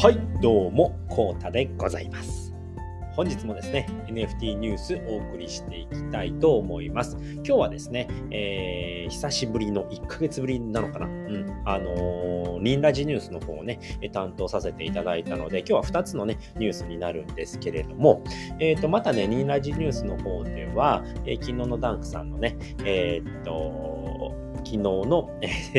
はいどうもこうたでございます。本日もですね NFT ニュースお送りしていきたいと思います。今日はですね、えー、久しぶりの1ヶ月ぶりなのかな。うんあのー、リンラジニュースの方をね担当させていただいたので今日は2つのねニュースになるんですけれどもえっ、ー、とまたねリンラジニュースの方では、えー、昨日のダンクさんのねえっと昨日の、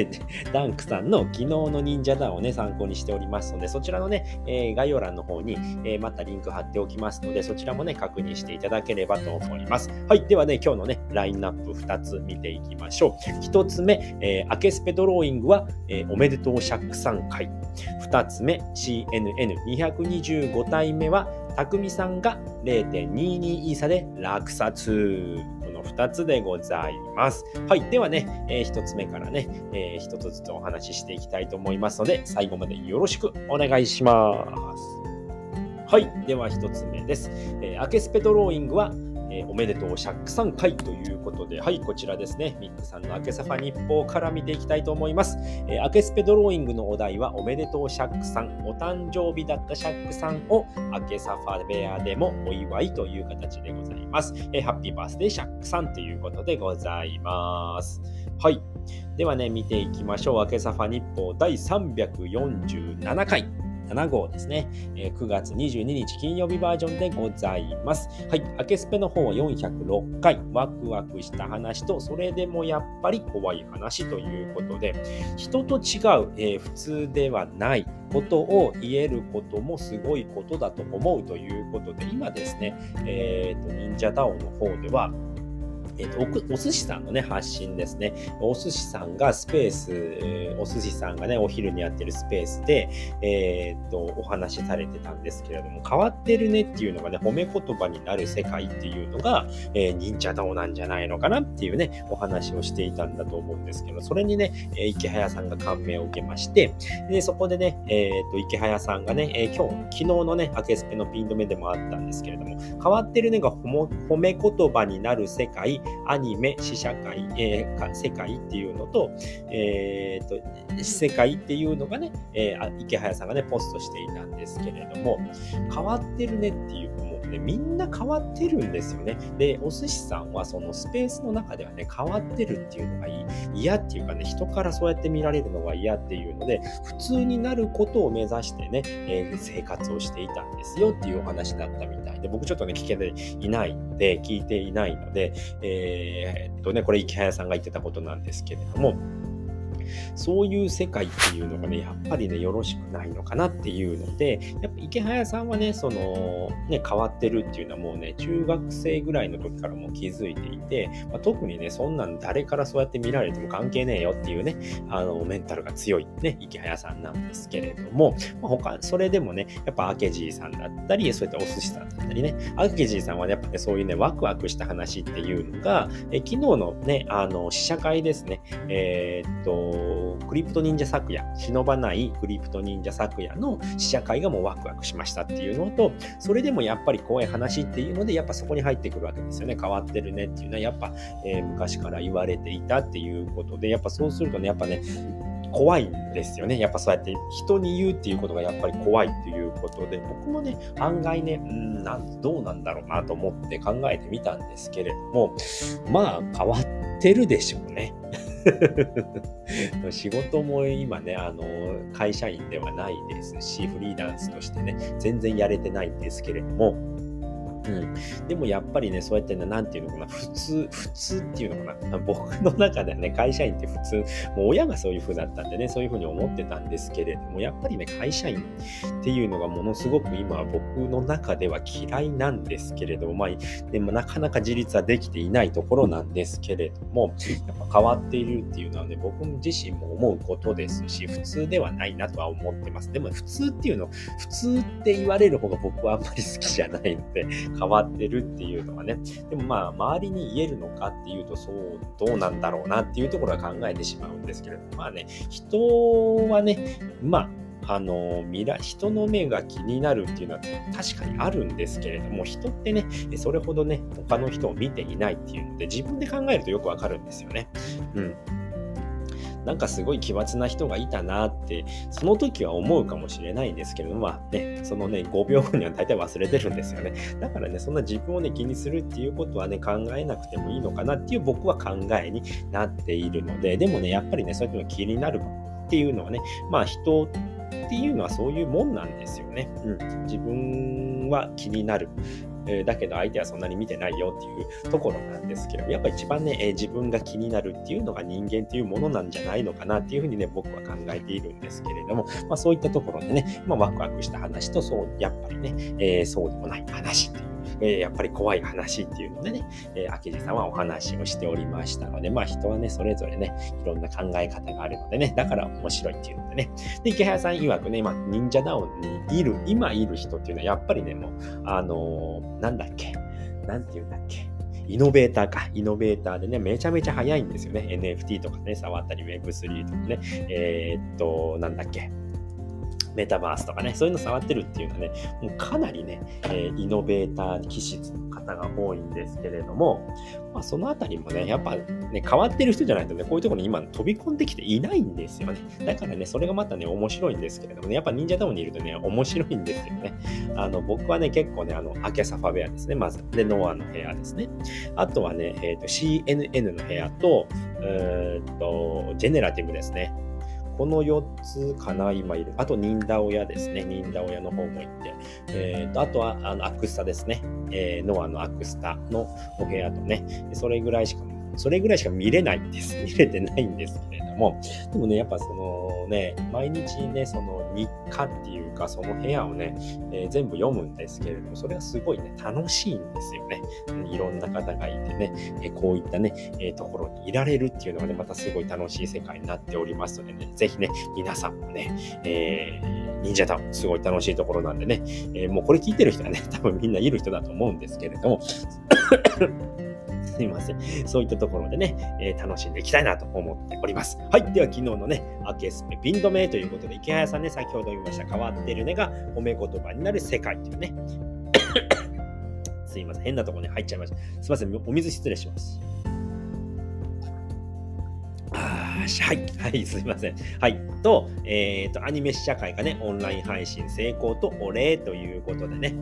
ダンクさんの昨日の忍者団をね、参考にしておりますので、そちらのね、えー、概要欄の方に、えー、またリンク貼っておきますので、そちらもね、確認していただければと思います。はい。ではね、今日のね、ラインナップ2つ見ていきましょう。1つ目、えー、アケスペドローイングは、えー、おめでとう釈散会。2つ目、CNN225 体目は、匠さんが0.22イーサで落札。2つでございます。はい。ではね、えー、1つ目からね、えー、1つずつお話ししていきたいと思いますので、最後までよろしくお願いします。はい。では1つ目です。えー、アケスペトローイングは、えー、おめでとう釈散会ということで、はい、こちらですね、ミックさんの明けサファ日報から見ていきたいと思います。えー、明けスペドローイングのお題は、おめでとう釈散、お誕生日だった釈散を明けサファベアでもお祝いという形でございます。えー、ハッピーバースデー釈散ということでございます。はい。ではね、見ていきましょう。明けサファ日報第347回。7号ですね、えー、9月22日金曜日バージョンでございます。はい、アケスペの方は406回、ワクワクした話と、それでもやっぱり怖い話ということで、人と違う、えー、普通ではないことを言えることもすごいことだと思うということで、今ですね、えっ、ー、と、忍者ダオの方では、えっ、とお、お寿司さんのね、発信ですね。お寿司さんがスペース、お寿司さんがね、お昼にやってるスペースで、えっ、と、お話しされてたんですけれども、変わってるねっていうのがね、褒め言葉になる世界っていうのが、えー、忍者道なんじゃないのかなっていうね、お話をしていたんだと思うんですけど、それにね、え池早さんが感銘を受けまして、で、そこでね、えっ、と、池早さんがね、え今日、昨日のね、アケスペのピン止めでもあったんですけれども、変わってるねが褒め言葉になる世界、アニメ、試写会、えー、世界っていうのと、えー、と、世界っていうのがね、えー、池早さんがね、ポストしていたんですけれども、変わってるねっていうね、みんな変わってるんですよね。で、お寿司さんはそのスペースの中ではね、変わってるっていうのがいい嫌っていうかね、人からそうやって見られるのが嫌っていうので、普通になることを目指してね、えー、生活をしていたんですよっていうお話だったみたいで、僕ちょっとね、聞けていないので、聞いていないので、えー、っとね、これ池早さんが言ってたことなんですけれども、そういう世界っていうのがね、やっぱりね、よろしくないのかなっていうので、やっぱ池早さんはね、その、ね、変わってるっていうのはもうね、中学生ぐらいの時からもう気づいていて、まあ、特にね、そんなん誰からそうやって見られても関係ねえよっていうね、あの、メンタルが強いね、池早さんなんですけれども、まあ、他、それでもね、やっぱ明治さんだったり、そういったお寿司さんだったりね、明治さんはね、やっぱね、そういうね、ワクワクした話っていうのが、え昨日のね、あの、試写会ですね、えー、っと、クリプト忍者昨夜、忍ばないクリプト忍者昨夜の試写会がもうワクワクしましたっていうのと、それでもやっぱり怖い話っていうので、やっぱそこに入ってくるわけですよね。変わってるねっていうのは、やっぱ、えー、昔から言われていたっていうことで、やっぱそうするとね、やっぱね、怖いんですよね。やっぱそうやって人に言うっていうことがやっぱり怖いっていうことで、僕もね、案外ね、うんなんどうなんだろうなと思って考えてみたんですけれども、まあ変わってるでしょうね。仕事も今ね、あの、会社員ではないですし、フリーランスとしてね、全然やれてないんですけれども、うん。でもやっぱりね、そうやってね、なんていうのかな、普通、普通っていうのかな、僕の中ではね、会社員って普通、もう親がそういう風だったんでね、そういう風に思ってたんですけれども、やっぱりね、会社員っていうのがものすごく今は僕の中では嫌いなんですけれども、まあ、でもなかなか自立はできていないところなんですけれども、やっぱ変わっているっていうのはね、僕自身も思うことですし、普通ではないなとは思ってます。でも普通っていうの、普通って言われる方が僕はあんまり好きじゃないので、変わってるっていうのはね、でもまあ、周りに言えるのかっていうと、そう、どうなんだろうなっていうところは考えてしまうんですけれども、まあね、人はね、まあ、あの未来人の目が気になるっていうのは確かにあるんですけれども人ってねそれほどね他の人を見ていないっていうので自分で考えるとよくわかるんですよね。うん。なんかすごい奇抜な人がいたなって、その時は思うかもしれないんですけれども、まあね、そのね、5秒後には大体忘れてるんですよね。だからね、そんな自分をね、気にするっていうことはね、考えなくてもいいのかなっていう僕は考えになっているので、でもね、やっぱりね、そういうのが気になるっていうのはね、まあ人っていうのはそういうもんなんですよね。うん、自分は気になる。え、だけど相手はそんなに見てないよっていうところなんですけど、やっぱ一番ね、え、自分が気になるっていうのが人間っていうものなんじゃないのかなっていうふうにね、僕は考えているんですけれども、まあそういったところでね、まあワクワクした話と、そう、やっぱりね、えー、そうでもない話っていうえ、やっぱり怖い話っていうのでね、えー、明治さんはお話をしておりましたので、まあ人はね、それぞれね、いろんな考え方があるのでね、だから面白いっていうのでね。で、池早さん曰くね、まあ忍者ダウンにいる、今いる人っていうのはやっぱりね、もう、あのー、なんだっけ、なんて言うんだっけ。イノベーターか。イノベーターでね、めちゃめちゃ早いんですよね。NFT とかね、触ったり Web3 とかね。えー、っと、なんだっけ。メタバースとかね、そういうの触ってるっていうのはね、もうかなりね、えー、イノベーター気質の方が多いんですけれども、まあ、そのあたりもね、やっぱね、変わってる人じゃないとね、こういうところに今飛び込んできていないんですよね。だからね、それがまたね、面白いんですけれどもね、やっぱ忍者ダウンにいるとね、面白いんですよね。あの、僕はね、結構ね、あの、アケサファ部屋ですね、まず。で、ノアの部屋ですね。あとはね、えっ、ー、と、CNN の部屋と、えっと、ジェネラティブですね。この4つかな、今いる。あと、忍田親ですね。忍田親の方も行って。えー、と、あとは、あの、アクスタですね。えー、ノアのアクスタのお部屋とね。それぐらいしか、それぐらいしか見れないんです。見れてないんですけれども。でもね、やっぱそのね、毎日ね、その日課っていうか、その部屋をね、えー、全部読むんですけれども、それはすごいね、楽しいんですよね。いろんな方がいてね、えこういったね、えところにいられるっていうのがね、またすごい楽しい世界になっておりますのでね、ぜひね、皆さんもね、えー、忍者タウン、すごい楽しいところなんでね、え、もうこれ聞いてる人はね、多分みんないる人だと思うんですけれども、すいません。そういったところでね、えー、楽しんでいきたいなと思っております。はい。では、昨日のね、アケスペピン止めということで、池早さんね、先ほど言いました、変わってるねが褒め言葉になる世界というね。すいません。変なところに入っちゃいました。すいません。お水失礼します。はい。はい、すいません。はい。と、えっ、ー、と、アニメ試写会がね、オンライン配信成功とお礼ということでね、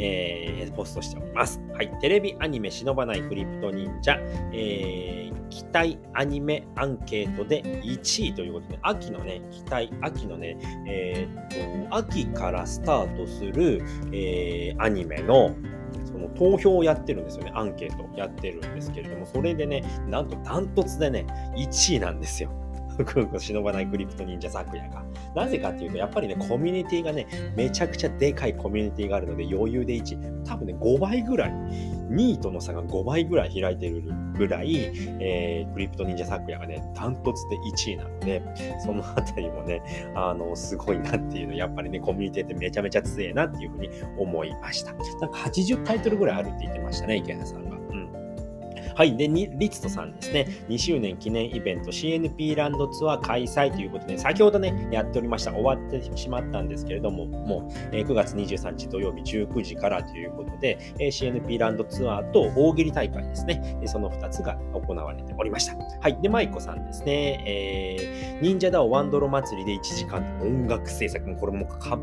えー、ポストしております。はい。テレビアニメ忍ばないクリプト忍者、えー、期待アニメアンケートで1位ということで、秋のね、期待、秋のね、えー、っと、秋からスタートする、えー、アニメの、その投票をやってるんですよね。アンケートやってるんですけれども、それでね、なんとダントツでね、1位なんですよ。忍ばないクリプト忍者昨夜が。なぜかっていうと、やっぱりね、コミュニティがね、めちゃくちゃでかいコミュニティがあるので、余裕で1、多分ね、5倍ぐらい、2位との差が5倍ぐらい開いてるぐらい、えー、クリプト忍者昨夜がね、ダントツで1位なので、そのあたりもね、あの、すごいなっていうの、やっぱりね、コミュニティってめちゃめちゃ強いなっていうふうに思いました。なんか80タイトルぐらいあるって言ってましたね、池原さんが。はい。で、リツトさんですね。2周年記念イベント CNP ランドツアー開催ということで、先ほどね、やっておりました。終わってしまったんですけれども、もう、9月23日土曜日19時からということで、CNP ランドツアーと大喜利大会ですね。その2つが行われておりました。はい。で、マイコさんですね。えー、忍者ダオワンドロ祭りで1時間音楽制作。もうこれもか、も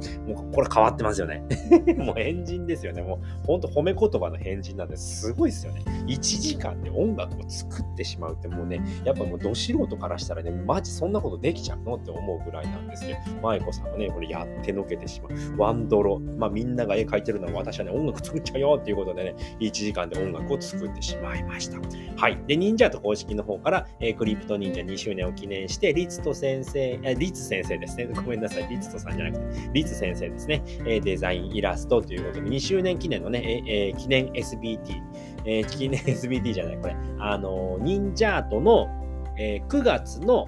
うこれ変わってますよね。もう変人ですよね。もう本当褒め言葉の変人なんですごいですよね。1時間で音楽を作ってしまうってもうね、やっぱもうど素人からしたらね、マジそんなことできちゃうのって思うぐらいなんですけど、舞子さんがね、これやってのけてしまう。ワンドロ。まあみんなが絵描いてるのは私はね、音楽作っちゃうよっていうことでね、1時間で音楽を作ってしまいました。はい。で、忍者と公式の方から、えー、クリプト忍者2周年を記念して、リツト先生、えリツ先生ですね。ごめんなさい。リツトさんじゃなくて、リツ先生ですね。えデザイン、イラストということで、2周年記念のね、えー、記念 SBT、えー、記念 SBT じゃない、これ。あの、忍者アートの、えー、9月の、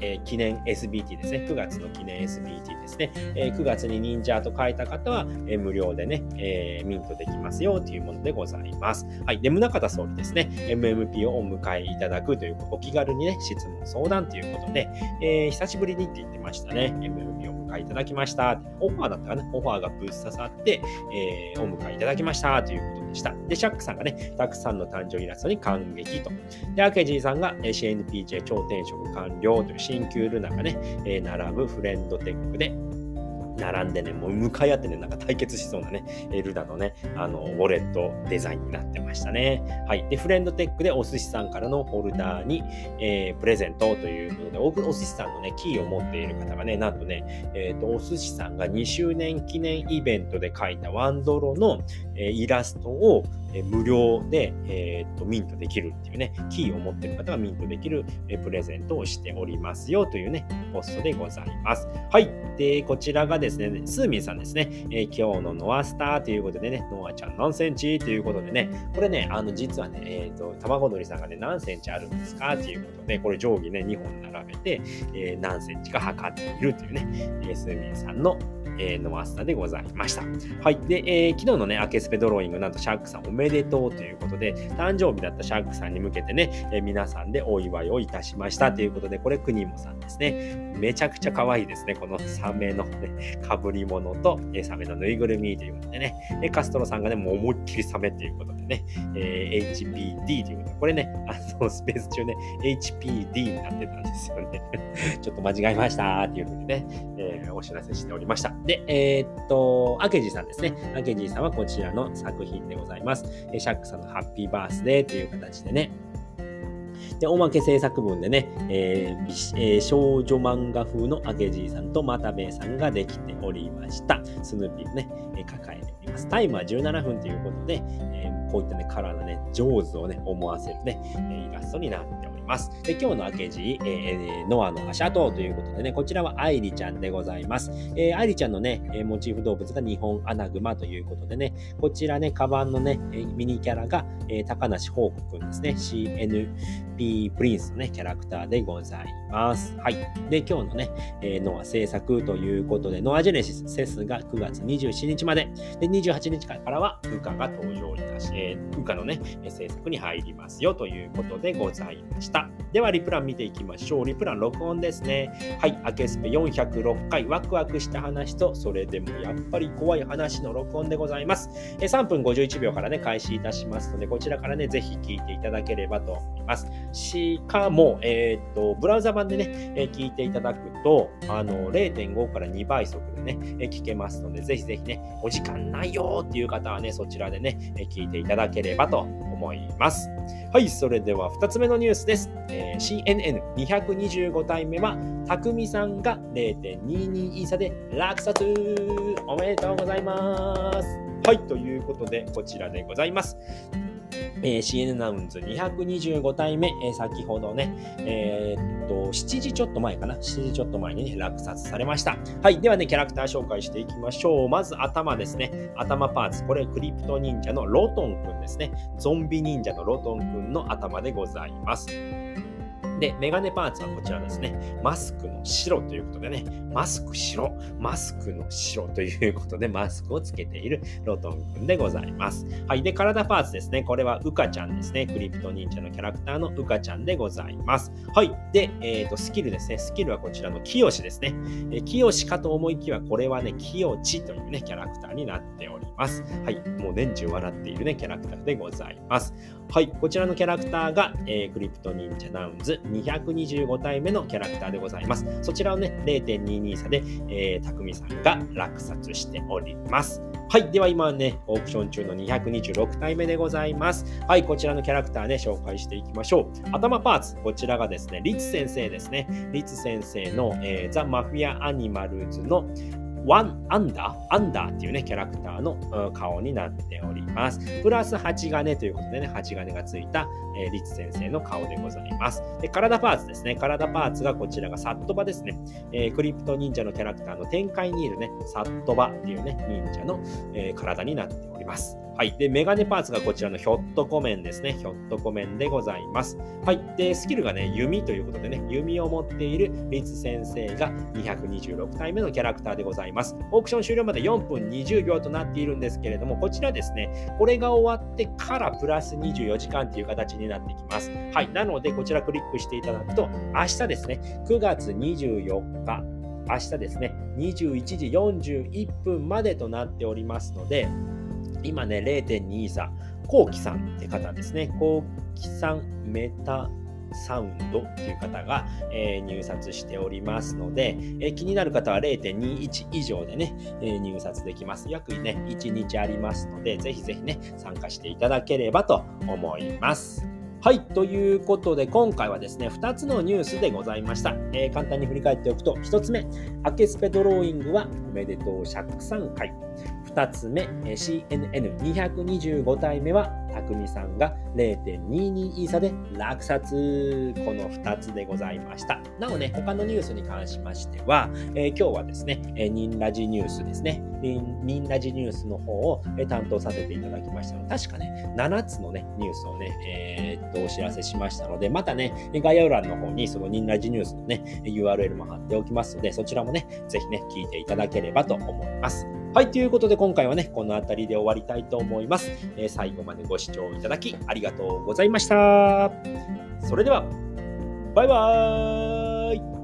えー、記念 SBT ですね。9月の記念 SBT ですね。えー、9月に忍者と書いた方は、えー、無料でね、えー、ミントできますよというものでございます。はい。で、宗像総理ですね。MMP をお迎えいただくという、お気軽にね、質問、相談ということで、え、久しぶりにって言ってましたね。MMP を迎えいただきました。オファーだったかな？オファーがぶっ刺さって、えー、お迎えいただきましたということでした。で、シャックさんがね、たくさんの誕生イラストに感激と。で、アケジーさんが CNPJ 超転職完了という新旧ルナがね、並ぶフレンドテックで、並んでね、もう向かい合ってね、なんか対決しそうなね、ルダのね、あの、ウォレットデザインになってましたね。はい。で、フレンドテックでお寿司さんからのフォルダーに、えー、プレゼントということでお、お寿司さんのね、キーを持っている方がね、なんとね、えっ、ー、と、お寿司さんが2周年記念イベントで描いたワンドロの、えー、イラストを、え無料で、えー、とミントできるっていうね、キーを持ってる方はミントできる、えプレゼントをしておりますよというね、ポストでございます。はい。で、こちらがですね、スーミンさんですね、えー、今日のノアスターということでね、ノアちゃん何センチということでね、これね、あの、実はね、えっ、ー、と、卵鳥さんがね、何センチあるんですかということで、これ定規ね、2本並べて、えー、何センチか測っているというね、えスーミンさんのえー、のマスターでございました。はい。で、えー、昨日のね、アケスペドローイング、なんとシャークさんおめめでとうということで、誕生日だったシャークさんに向けてね、え、皆さんでお祝いをいたしましたということで、これ、クニモさんですね。めちゃくちゃ可愛いですね。このサメのね、かぶり物と、え、サメのぬいぐるみということでね、えカストロさんがね、もう思いっきりサメということでね、えー、HPD ということで、これね、あの、スペース中ね、HPD になってたんですよね。ちょっと間違えましたっていうふうにね、えー、お知らせしておりました。で、えー、っと、アケジーさんですね。アケジーさんはこちらの作品でございます。シャックさんのハッピーバースデーという形でね、で、おまけ制作文でね、えーえー、少女漫画風のアケジーさんと又兵衛さんができておりました。スヌーピーをね、えー、抱えています。タイムは17分ということで、えー、こういったね、カラーなね、上手をね、思わせるね、イラストになっております。ます。で、今日の明け字、えー、ノアの足跡ということでね、こちらはアイリちゃんでございます。えー、アイリちゃんのね、モチーフ動物が日本アナグマということでね、こちらね、カバンのね、ミニキャラが、えー、高梨宝子くんですね。CNP プリンスのね、キャラクターでございます。はい。で、今日のね、えー、ノア制作ということで、ノアジェネシスセスが9月27日まで、で、28日からは、ウカが登場いたし、えー、ウカのね、制作に入りますよということでございました。。では、リプラン見ていきましょう。リプラン録音ですね。はい、アケスペ406回、ワクワクした話と、それでもやっぱり怖い話の録音でございます。え3分51秒からね、開始いたしますので、こちらからね、ぜひ聞いていただければと思います。しかも、えっ、と、ブラウザ版でね、え聞いていただくと、あの、0.5から2倍速でね、え聞けますので、ぜひぜひね、お時間ないよっていう方はね、そちらでね、え聞いていただければと思います。はい、それでは2つ目のニュースです。えー、CNN225 体目は、匠さんが0.22イーサで落札おめでとうございます。はい、ということで、こちらでございます。えー、CNN ナウンズ225体目、えー、先ほどね、えー、っと、7時ちょっと前かな ?7 時ちょっと前にね、落札されました。はい。ではね、キャラクター紹介していきましょう。まず頭ですね。頭パーツ。これ、クリプト忍者のロトンくんですね。ゾンビ忍者のロトンくんの頭でございます。で、メガネパーツはこちらですね。マスクの白ということでね、マスク白、マスクの白ということで、マスクをつけているロトン君でございます。はい。で、体パーツですね。これはウカちゃんですね。クリプト忍者のキャラクターのウカちゃんでございます。はい。で、えっ、ー、と、スキルですね。スキルはこちらのキヨシですね。えー、キヨシかと思いきや、これはね、キヨチというね、キャラクターになっております。はい。もう年中笑っているね、キャラクターでございます。はい。こちらのキャラクターが、えー、クリプト忍者ナウンズ225体目のキャラクターでございます。そちらをね、0.22差で、えー、匠さんが落札しております。はい。では今ね、オークション中の226体目でございます。はい。こちらのキャラクターね、紹介していきましょう。頭パーツ。こちらがですね、リツ先生ですね。リツ先生の、えー、ザ・マフィア・アニマルズのワンアンダーアンダーっていうね、キャラクターの顔になっております。プラス8金ということでね、8金がついた、えー、リツ先生の顔でございます。で、体パーツですね。体パーツがこちらがサットバですね。えー、クリプト忍者のキャラクターの展開にいるね、サットバっていうね、忍者の、えー、体になっております。はい。で、メガネパーツがこちらのひょっとこ面ですね。ひょっとこ面でございます。はい。で、スキルがね、弓ということでね、弓を持っているリツ先生が226体目のキャラクターでございます。オークション終了まで4分20秒となっているんですけれども、こちらですね、これが終わってからプラス24時間という形になってきます。はい。なので、こちらクリックしていただくと、明日ですね、9月24日、明日ですね、21時41分までとなっておりますので、今ね、0.2差、コウキさんって方ですね、コウキさんメタサウンドという方が、えー、入札しておりますので、えー、気になる方は0.21以上でね、えー、入札できます。約ね、1日ありますので、ぜひぜひね、参加していただければと思います。はい。ということで、今回はですね、2つのニュースでございました。えー、簡単に振り返っておくと、1つ目、アケスペドローイングはおめでとう釈散会。2つ目、CNN225 体目は、匠さんが0.22イーサで落札。この2つでございました。なおね、他のニュースに関しましては、えー、今日はですね、えー、ニンラジニュースですね、ニンラジニュースの方を、担当させていただきましたので、確かね、7つのね、ニュースをね、えー、っと、お知らせしましたので、またね、概要欄の方にそのニンラジニュースのね、URL も貼っておきますので、そちらもね、ぜひね、聞いていただければと思います。はい、ということで今回はね、この辺りで終わりたいと思います。えー、最後までご視聴いただきありがとうございました。それでは、バイバーイ